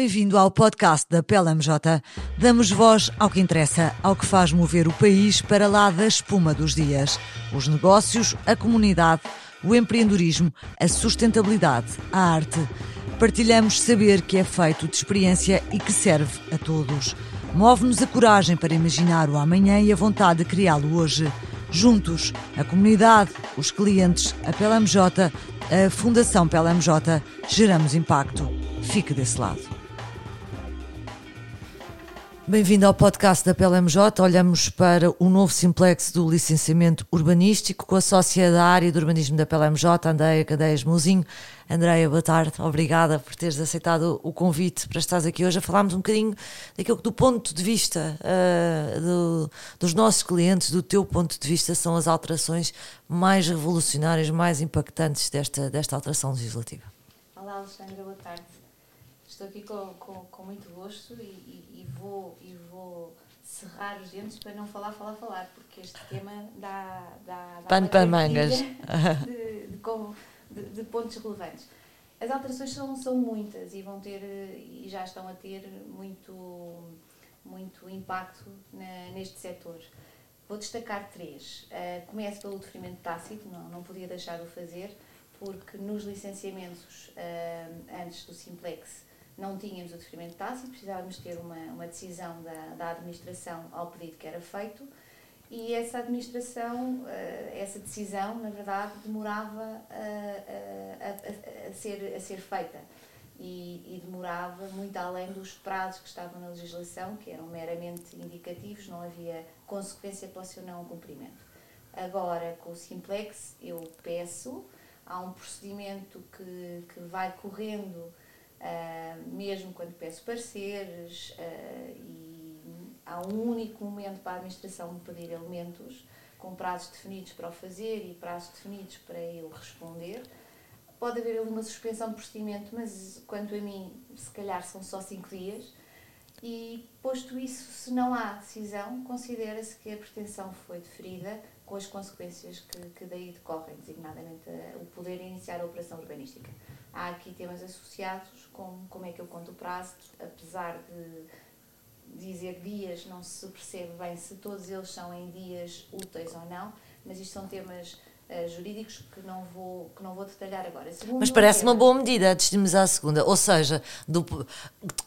Bem-vindo ao podcast da PLMJ. Damos voz ao que interessa, ao que faz mover o país para lá da espuma dos dias. Os negócios, a comunidade, o empreendedorismo, a sustentabilidade, a arte. Partilhamos saber que é feito de experiência e que serve a todos. Move-nos a coragem para imaginar o amanhã e a vontade de criá-lo hoje. Juntos, a comunidade, os clientes, a PLMJ, a Fundação PLMJ, geramos impacto. Fique desse lado. Bem-vindo ao podcast da PLMJ. Olhamos para o novo simplex do licenciamento urbanístico com a sócia da área do urbanismo da PLMJ, Andréia Cadeias Muzinho. Andréia, boa tarde. Obrigada por teres aceitado o convite para estares aqui hoje a falarmos um bocadinho daquilo que, do ponto de vista uh, do, dos nossos clientes, do teu ponto de vista, são as alterações mais revolucionárias, mais impactantes desta, desta alteração legislativa. Olá, Alexandra, boa tarde. Estou aqui com, com, com muito gosto e, e, e, vou, e vou cerrar os dentes para não falar, falar, falar, porque este tema dá. dá, dá Pano para mangas. De, de, de, pontos relevantes. As alterações são, são muitas e vão ter, e já estão a ter, muito, muito impacto na, neste setor. Vou destacar três. Uh, começo pelo deferimento tácito, não, não podia deixar de o fazer, porque nos licenciamentos uh, antes do Simplex não tínhamos o deferimento tácito, precisávamos ter uma, uma decisão da, da administração ao pedido que era feito e essa administração, eh, essa decisão, na verdade, demorava a, a, a, a ser, a ser feita e, e, demorava muito além dos prazos que estavam na legislação, que eram meramente indicativos, não havia consequência para o seu não cumprimento. Agora, com o Simplex, eu peço, há um procedimento que, que vai correndo uh, mesmo quando peço pareceres, uh, e há um único momento para a administração me pedir elementos, com prazos definidos para o fazer e prazos definidos para eu responder. Pode haver ali uma suspensão de procedimento, mas quanto a mim, se calhar são só cinco dias. E posto isso, se não há decisão, considera-se que a pretensão foi deferida com as consequências que, que daí decorrem, designadamente o poder iniciar a operação urbanística. Há aqui temas associados, como como é que eu conto o prazo, apesar de dizer dias, não se percebe bem se todos eles são em dias úteis ou não, mas isto são temas uh, jurídicos que não vou, que não vou detalhar agora. Segundo Mas parece uma boa medida, destino à segunda. Ou seja, do,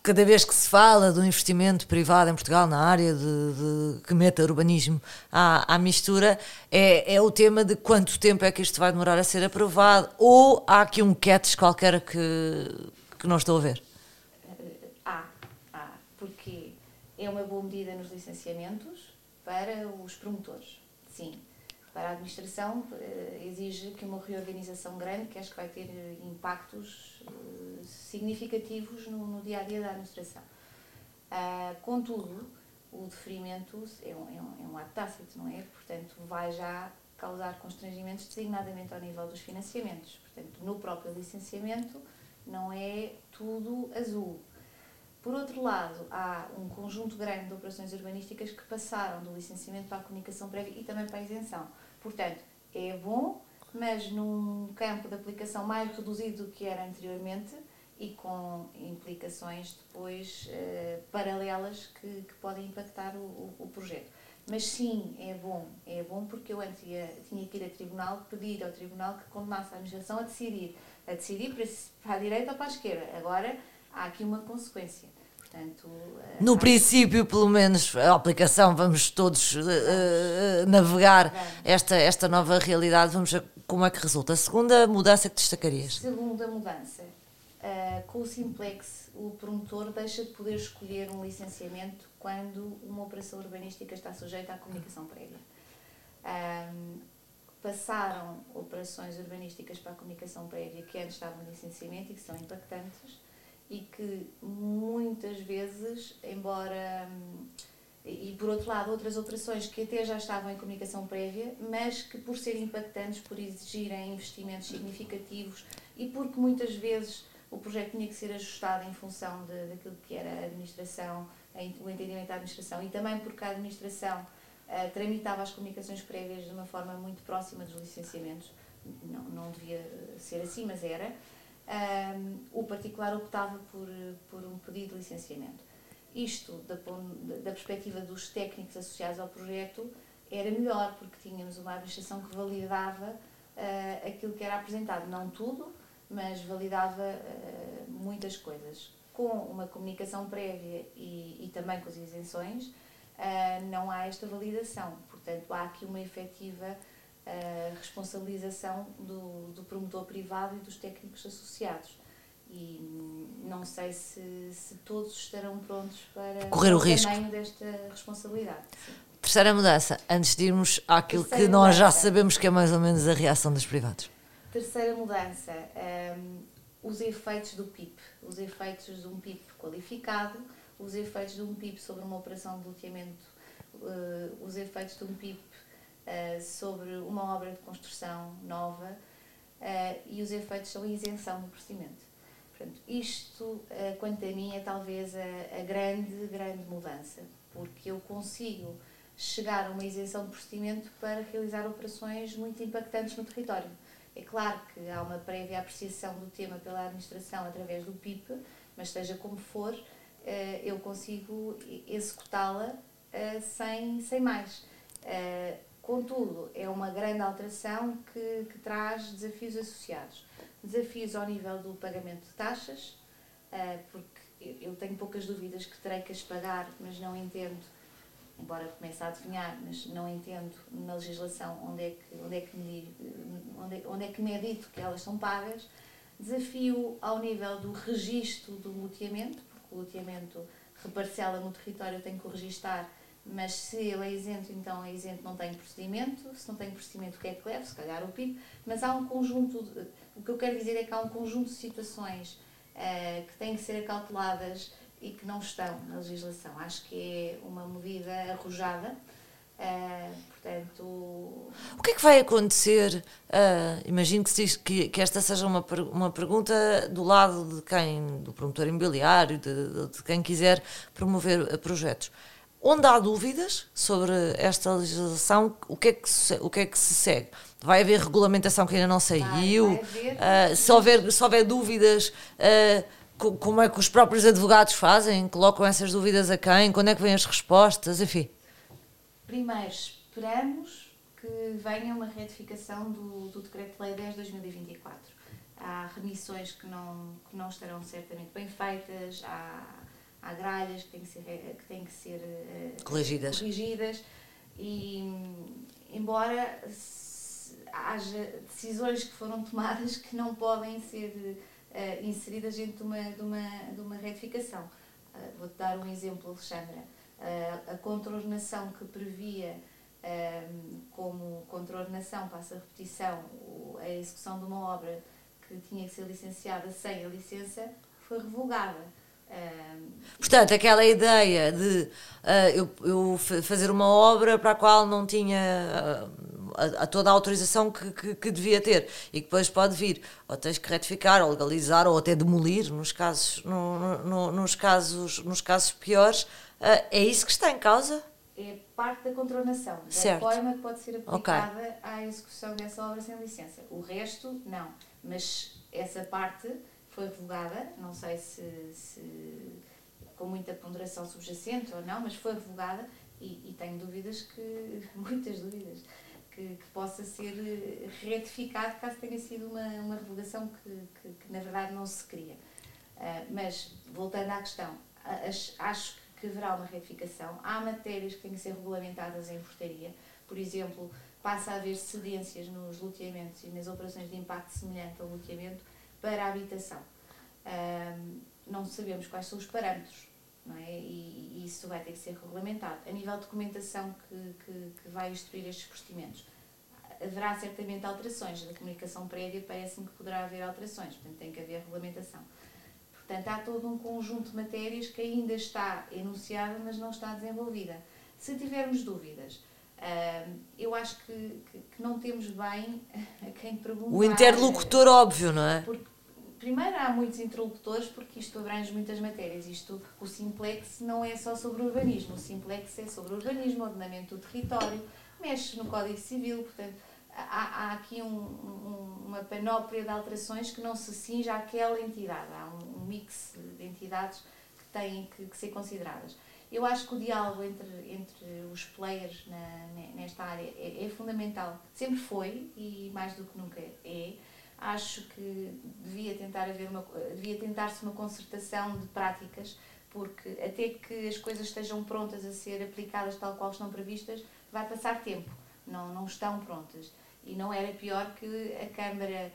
cada vez que se fala do investimento privado em Portugal na área de, de que meta urbanismo à, à mistura, é, é o tema de quanto tempo é que isto vai demorar a ser aprovado, ou há aqui um catch qualquer que, que não estou a ver? Eh, há, há, porque é uma boa medida nos licenciamentos para os promotores, sim para a administração eh, exige que uma reorganização grande, que acho que vai ter eh, impactos eh, significativos no, no dia a dia da administração. Uh, contudo, o deferimento é um, é, um, é um ato tácito, não é? Portanto, vai já causar constrangimentos, designadamente ao nível dos financiamentos. Portanto, no próprio licenciamento, não é tudo azul. Por outro lado, há um conjunto grande de operações urbanísticas que passaram do licenciamento para a comunicação prévia e também para a isenção. Portanto, é bom, mas num campo de aplicação mais reduzido do que era anteriormente e com implicações depois eh, paralelas que, que, podem impactar o, o, o, projeto. Mas sim, é bom, é bom porque eu antes ia, tinha que ir a tribunal, pedir ao tribunal que condenasse a administração a decidir, a decidir para, para a direita ou para a esquerda. Agora, há aqui uma consequência. Portanto, eh, no princípio, pelo menos, a aplicação, vamos todos uh, uh, navegar esta, esta nova realidade, vamos ver como é que resulta. A segunda mudança que destacarias? Segunda mudança. Uh, com o Simplex, o promotor deixa de poder escolher um licenciamento quando uma operação urbanística está sujeita à comunicação prévia. Um, passaram operações urbanísticas para a comunicação prévia que antes estavam em licenciamento e que são impactantes e que muitas vezes, embora. E por outro lado, outras operações que até já estavam em comunicação prévia, mas que por serem impactantes, por exigirem investimentos significativos e porque muitas vezes o projeto tinha que ser ajustado em função de, daquilo que era a administração, o entendimento da administração e também porque a administração uh, tramitava as comunicações prévias de uma forma muito próxima dos licenciamentos. Não, não devia ser assim, mas era. Um, o particular optava por, por um pedido de licenciamento. Isto, da, da perspectiva dos técnicos associados ao projeto, era melhor, porque tínhamos uma administração que validava uh, aquilo que era apresentado. Não tudo, mas validava uh, muitas coisas. Com uma comunicação prévia e, e também com as isenções, uh, não há esta validação. Portanto, há aqui uma efetiva responsabilização do, do promotor privado e dos técnicos associados e não sei se, se todos estarão prontos para correr o, o risco desta responsabilidade. Sim. Terceira mudança, antes de irmos àquilo Terceira que nós mudança. já sabemos que é mais ou menos a reação dos privados. Terceira mudança, um, os efeitos do PIP, os efeitos de um PIP qualificado, os efeitos de um PIP sobre uma operação de loteamento, uh, os efeitos de um PIP uh, sobre uma obra de construção nova uh, e os efeitos são a isenção do procedimento. Portanto, isto, eh, quanto a mim, é talvez a, a, grande, grande mudança, porque eu consigo chegar a uma isenção de procedimento para realizar operações muito impactantes no território. É claro que há uma prévia apreciação do tema pela administração através do PIP, mas seja como for, eh, eu consigo executá-la eh, sem, sem mais. Contudo, é uma grande alteração que, que traz desafios associados desafios ao nível do pagamento de taxas, eh, porque eu tenho poucas dúvidas que terei que as pagar, mas não entendo, embora comece a adivinhar, mas não entendo na legislação onde é que, onde é que, me, onde é, onde é que me é dito que elas são pagas. Desafio ao nível do registro do loteamento, porque o loteamento reparcela no território, eu tenho que o registar mas se ele é isento, então é isento, não tem procedimento. Se não tem procedimento, o que é que leva? Se calhar o PIB. Mas há um conjunto, de, o que eu quero dizer é que há um conjunto de situações uh, que têm que ser acauteladas e que não estão na legislação. Acho que é uma medida arrojada. Uh, portanto... O que é que vai acontecer? Uh, imagino que, diz, que, que, esta seja uma, uma pergunta do lado de quem, do promotor imobiliário, de, de quem quiser promover projetos. Onde há dúvidas sobre esta legislação, o que é que se, o que é que se segue? Vai haver regulamentação que ainda não saiu? Vai, vai uh, se, houver, se houver dúvidas, uh, como é que os próprios advogados fazem? Colocam essas dúvidas a quem? Quando é que vêm as respostas? Enfim. Primeiro, esperamos que venha uma retificação do, do Decreto-Lei 10 de 2024. Há remissões que não, que não estarão certamente bem feitas, há há gralhas que têm que ser, que têm que ser uh, corrigidas. corrigidas e embora haja decisões que foram tomadas que não podem ser uh, inseridas dentro de uma, de uma, de uma retificação. Uh, Vou-te dar um exemplo, Alexandra. a contraordenação que previa como contraordenação, passa a repetição, a execução de uma obra que tinha que ser licenciada sem a licença, foi revogada Portanto, aquela ideia de uh, eu, eu, fazer uma obra para a qual não tinha uh, a, a, toda a autorização que, que, que, devia ter e que depois pode vir, ou tens que retificar, ou legalizar, ou até demolir, nos casos, no, no, nos casos, nos casos piores, uh, é isso que está em causa? É parte da contornação, da forma que pode ser aplicada okay. à execução dessa obra sem licença. O resto, não. Mas essa parte foi revogada, não sei se, se com muita ponderação subjacente ou não, mas foi revogada e, e tenho dúvidas que, muitas dúvidas, que, que, possa ser retificado caso tenha sido uma, uma revogação que, que, que na verdade não se queria. Uh, mas, voltando à questão, acho que haverá uma retificação. Há matérias que têm que ser regulamentadas em portaria, por exemplo, passa a haver cedências nos loteamentos e nas operações de impacto semelhante ao loteamento para a habitação. Um, não sabemos quais são os parâmetros, não é? E, e, isso vai ter que ser regulamentado. A nível de documentação que, que, que vai instruir estes procedimentos, haverá certamente alterações. Na comunicação prévia parece-me que poderá haver alterações, portanto tem que haver regulamentação. Portanto, há todo um conjunto de matérias que ainda está enunciada, mas não está desenvolvida. Se tivermos dúvidas, eu acho que, que, que, não temos bem a quem perguntar. O interlocutor óbvio, não é? Porque, primeiro, há muitos interlocutores porque isto abrange muitas matérias. Isto, o Simplex não é só sobre urbanismo. O Simplex é sobre urbanismo, ordenamento do território, mexe no Código Civil, portanto, há, há aqui um, um, uma panóplia de alterações que não se cinja àquela entidade. Há um, um mix de entidades que têm que, que, ser consideradas. Eu acho que o diálogo entre, entre os players na, nesta área é, é fundamental. Sempre foi e mais do que nunca é acho que devia tentar haver uma devia tentar-se uma concertação de práticas porque até que as coisas estejam prontas a ser aplicadas tal qual estão previstas vai passar tempo. Não não estão prontas. E não era pior que a câmara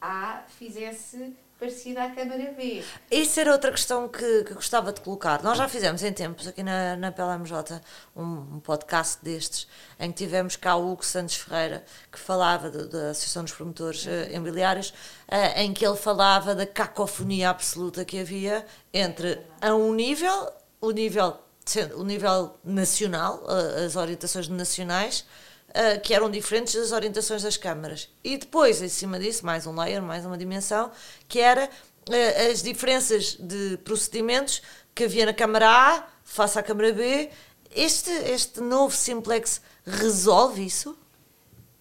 A fizesse parecida à Câmara B. Isso era outra questão que, que gostava de colocar. Nós já fizemos em tempos aqui na, na PLMJ um, um podcast destes, em que tivemos cá o Hugo Santos Ferreira, que falava da Associação dos Promotores uh, Imobiliários, uh, em que ele falava da cacofonia absoluta que havia entre a um nível, o nível, o nível nacional, uh, as orientações nacionais, uh, que eram diferentes das orientações das câmaras. E depois, em cima disso, mais um layer, mais uma dimensão, que era uh, as diferenças de procedimentos que havia na Câmara A face à Câmara B. Este, este novo simplex resolve isso?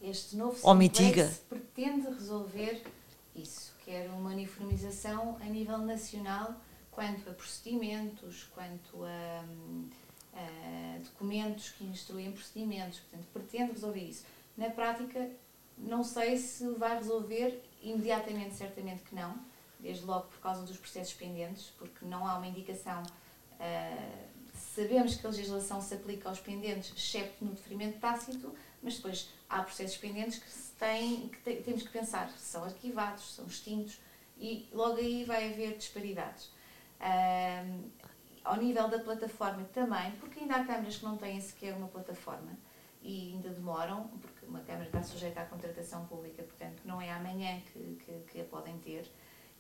Este novo Ou mitiga? pretende resolver isso, que era uma uniformização a nível nacional quanto a procedimentos, quanto a. Uh, documentos que instruem procedimentos, portanto, pretende resolver isso. Na prática, não sei se vai resolver imediatamente, certamente que não, desde logo por causa dos processos pendentes, porque não há uma indicação. Uh, sabemos que a legislação se aplica aos pendentes, excepto no deferimento tácito, mas depois há processos pendentes que, se têm, que te, temos que pensar são arquivados, são extintos, e logo aí vai haver disparidades. Uh, ao nível da plataforma também, porque ainda há câmaras que não têm sequer uma plataforma e ainda demoram, porque uma câmara está sujeita à contratação pública, portanto não é amanhã que, que, que a podem ter.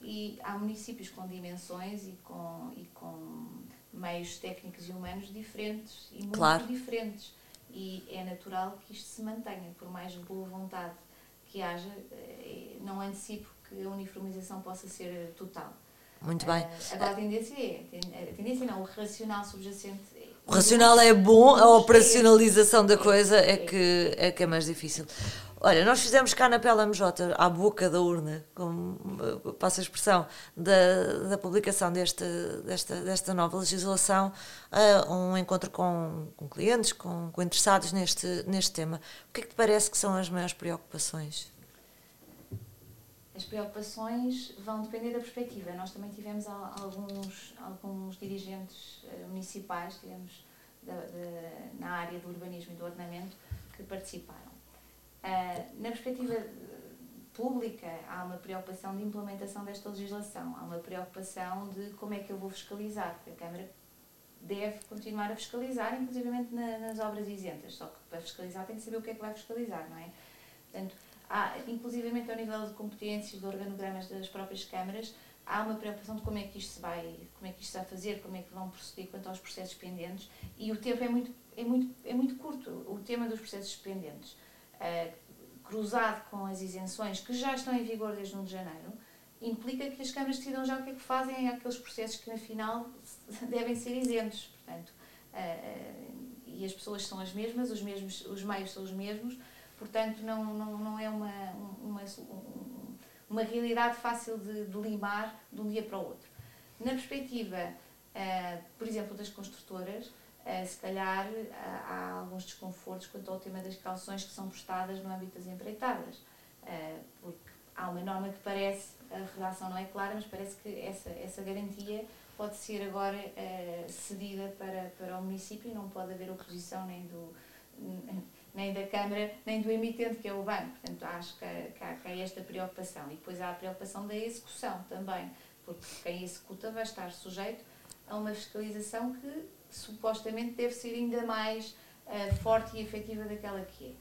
E há municípios com dimensões e com, e com meios técnicos e humanos diferentes e muito claro. diferentes. E é natural que isto se mantenha, por mais boa vontade que haja, eh, não antecipo que a uniformização possa ser total. Muito bem. Uh, agora a tendência é, a tendência não, o racional subjacente. É, o racional é bom, a operacionalização da coisa é que, é que é mais difícil. Olha, nós fizemos cá na PLMJ, à boca da urna, como passa a expressão, da, da publicação deste, desta, desta nova legislação, uh, um encontro com, com clientes, com, com interessados neste, neste tema. O que é que te parece que são as maiores preocupações? As preocupações vão depender da perspectiva. Nós também tivemos alguns, alguns dirigentes eh, municipais, tivemos da, de, na área do urbanismo e do ordenamento, que participaram. Uh, na perspectiva pública, há uma preocupação de implementação desta legislação, há uma preocupação de como é que eu vou fiscalizar, porque a Câmara deve continuar a fiscalizar, inclusive na, nas obras isentas, só que para fiscalizar tem que saber o que é que vai fiscalizar, não é? Portanto, há, inclusivamente ao nível de competências, de organogramas das próprias câmaras, há uma preocupação de como é que isto se vai, como é que isto se vai fazer, como é que vão proceder quanto aos processos pendentes e o tempo é muito, é muito, é muito curto, o tema dos processos pendentes, uh, cruzado com as isenções que já estão em vigor desde 1 de janeiro, implica que as câmaras decidam já o que é que fazem aqueles processos que, na final, devem ser isentos. Portanto, uh, e as pessoas são as mesmas, os, mesmos, os meios são os mesmos, Portanto, não, não, não é uma, uma, uma realidade fácil de, de limar de um dia para o outro. Na perspectiva, uh, por exemplo, das construtoras, uh, se calhar uh, há alguns desconfortos quanto ao tema das calções que são prestadas no âmbito das empreitadas, porque há uma norma que parece, a redação não é clara, mas parece que essa, essa garantia pode ser agora cedida para, para o município e não pode haver oposição nem do nem da Câmara, nem do emitente, que é o banco. Portanto, acho que, que, há, que há esta preocupação. E depois há a preocupação da execução também, porque quem executa vai estar sujeito a uma fiscalização que supostamente deve ser ainda mais uh, forte e efetiva daquela que é.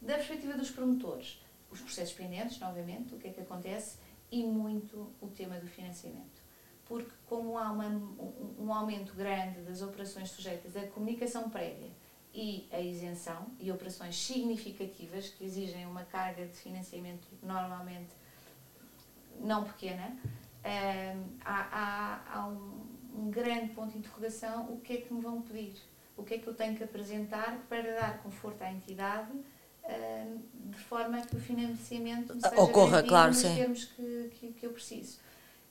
Da perspectiva dos promotores, os processos pendentes, novamente, o que é que acontece? E muito o tema do financiamento. Porque, como há uma, um, um aumento grande das operações sujeitas à comunicação prévia, e a isenção e operações significativas que exigem uma carga de financiamento normalmente não pequena, há, há, há um, um, grande ponto de interrogação: o que é que me vão pedir? O que é que eu tenho que apresentar para dar conforto à entidade de forma que o financiamento seja ocorra, claro, nos sim. termos que, que, que eu preciso.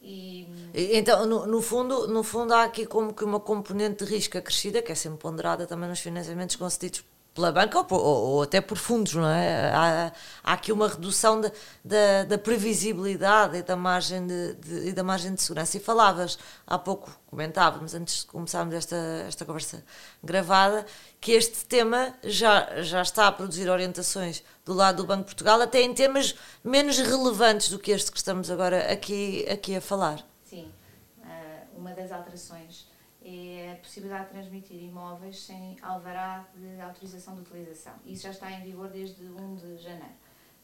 E... Então, no, no, fundo, no fundo, há aqui como que uma componente de risco acrescida, que é sempre ponderada também nos financiamentos concedidos pela banca ou, ou, ou, até por fundos, não é? Há, há aqui uma redução de, de, da previsibilidade e da, margem de, de, e da margem de segurança. E falavas, há pouco comentávamos, antes de começarmos esta, esta conversa gravada, que este tema já, já está a produzir orientações do lado do Banco de Portugal, até em temas menos relevantes do que este que estamos agora aqui, aqui a falar. Sim, uh, uma das alterações é a possibilidade de transmitir imóveis sem alvará de autorização de utilização. Isso já está em vigor desde 1 de janeiro.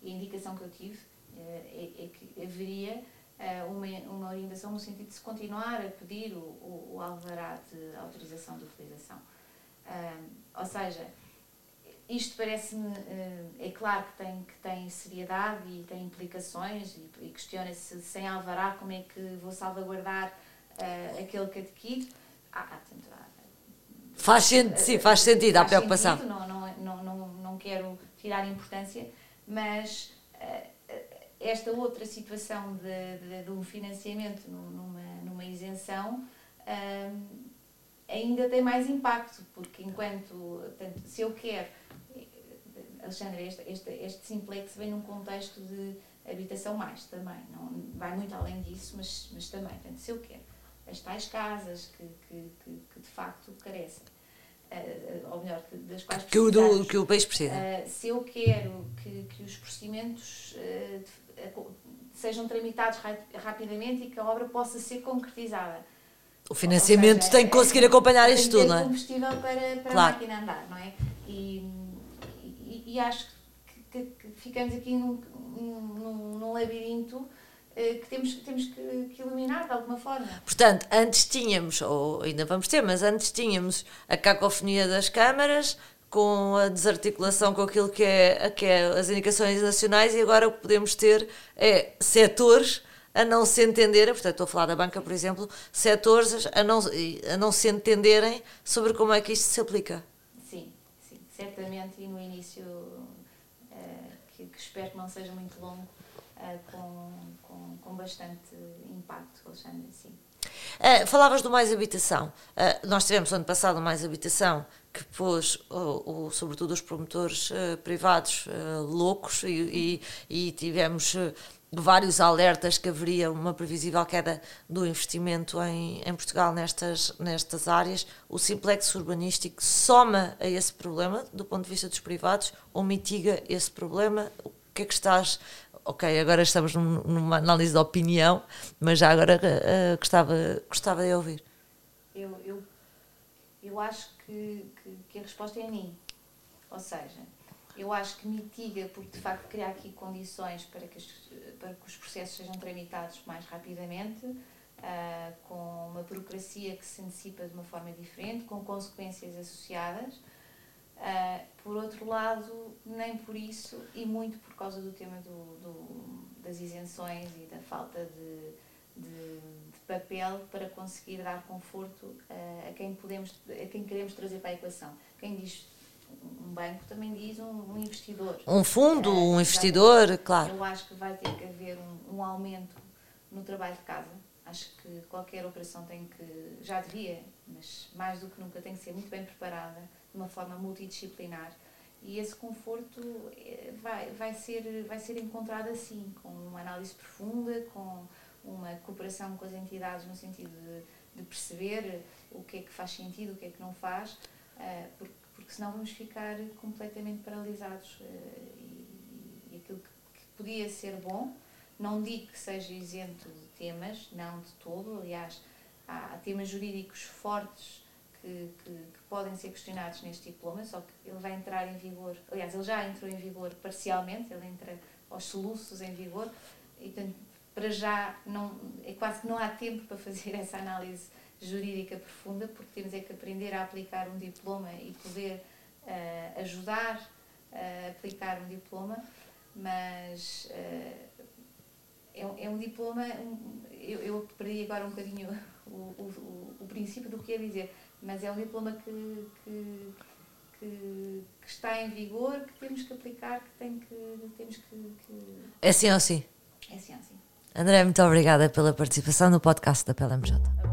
E a indicação que eu tive é, é que haveria uma, uma orientação no sentido de se continuar a pedir o, o, o alvará de autorização de utilização. ou seja, isto parece-me, é claro que tem, que tem seriedade e tem implicações e, e questiona-se sem alvará como é que vou salvaguardar uh, aquele que adquiro faz, sentido, sim, faz sentido, faz há preocupação. Sentido, não, não, não, não, não quero tirar importância, mas uh, esta outra situação de, de, de, um financiamento numa, numa isenção uh, ainda tem mais impacto, porque enquanto, tanto, se eu quero, Alexandre, este, este, este simplex vem num contexto de habitação mais também, não vai muito além disso, mas, mas também, portanto, se eu quero as tais casas que, que, que, que de facto carecem. Uh, ou melhor, que, das quais que o, do, que o país precisa. Uh, se eu quero que, que os procedimentos uh, sejam tramitados ra rapidamente e que a obra possa ser concretizada. O financiamento seja, tem que conseguir acompanhar isto tudo, não é? combustível para, para claro. a máquina andar, não é? E, e, e acho que, que, ficamos aqui num, num, num labirinto eh, que temos, temos que, que eliminar de alguma forma. Portanto, antes tínhamos, ou ainda vamos ter, mas antes tínhamos a cacofonia das câmaras, com a desarticulação com aquilo que é, que é as indicações nacionais, e agora o que podemos ter é setores a não se entenderem, portanto estou a falar da banca, por exemplo, setores a não, a não se entenderem sobre como é que isto se aplica. Sim, sim, certamente, e no início, uh, que, que espero que não seja muito longo, uh, com, com, com bastante impacto, Alexandre, sim. Uh, falavas do Mais Habitação. Uh, nós tivemos ano passado Mais Habitação que pôs, o, o, sobretudo, os promotores uh, privados loucos e, e, e tivemos vários alertas que haveria uma previsível queda do investimento em, em Portugal nestas, nestas áreas. O simplex urbanístico soma a esse problema do ponto de vista dos privados ou mitiga esse problema? O que é que estás ok, agora estamos num, numa análise de opinião, mas já agora uh, gostava, gostava de ouvir. Eu, eu, eu acho que, que, que, a resposta é mim. Ou seja, eu acho que mitiga, porque de facto cria aqui condições para que, para que os processos sejam tramitados mais rapidamente, uh, com uma burocracia que se antecipa de uma forma diferente, com consequências associadas Uh, por outro lado, nem por isso, e muito por causa do tema do, do das isenções e da falta de, de, de, papel para conseguir dar conforto uh, a, quem podemos, a quem queremos trazer para a equação. Quem diz um banco também diz um, um investidor. Um fundo, uh, um investidor, claro. Eu acho que vai ter que haver um, um aumento no trabalho de casa. Acho que qualquer operação tem que, já devia, mas mais do que nunca tem que ser muito bem preparada de uma forma multidisciplinar. E esse conforto eh, vai, vai, ser, vai ser encontrado assim, com uma análise profunda, com uma cooperação com as entidades no sentido de, de perceber o que é que faz sentido, o que é que não faz, eh, porque, porque senão vamos ficar completamente paralisados. Eh, e, e aquilo que, que podia ser bom, não digo que seja isento de temas, não de todo, aliás, há, há temas jurídicos fortes que, que, que, podem ser questionados neste diploma, só que ele vai entrar em vigor, aliás, ele já entrou em vigor parcialmente, ele entra aos soluços em vigor, e portanto, para já não, é quase que não há tempo para fazer essa análise jurídica profunda, porque temos é que aprender a aplicar um diploma e poder uh, ajudar a aplicar um diploma, mas uh, é, é, um diploma, um, eu, eu perdi agora um bocadinho o, o, o princípio do que ia dizer, mas é um diploma que, que, que, que está em vigor, que temos que aplicar, que, tem que temos que, que... É sim ou sim? É sim ou sim. André, muito obrigada pela participação no podcast da PLMJ.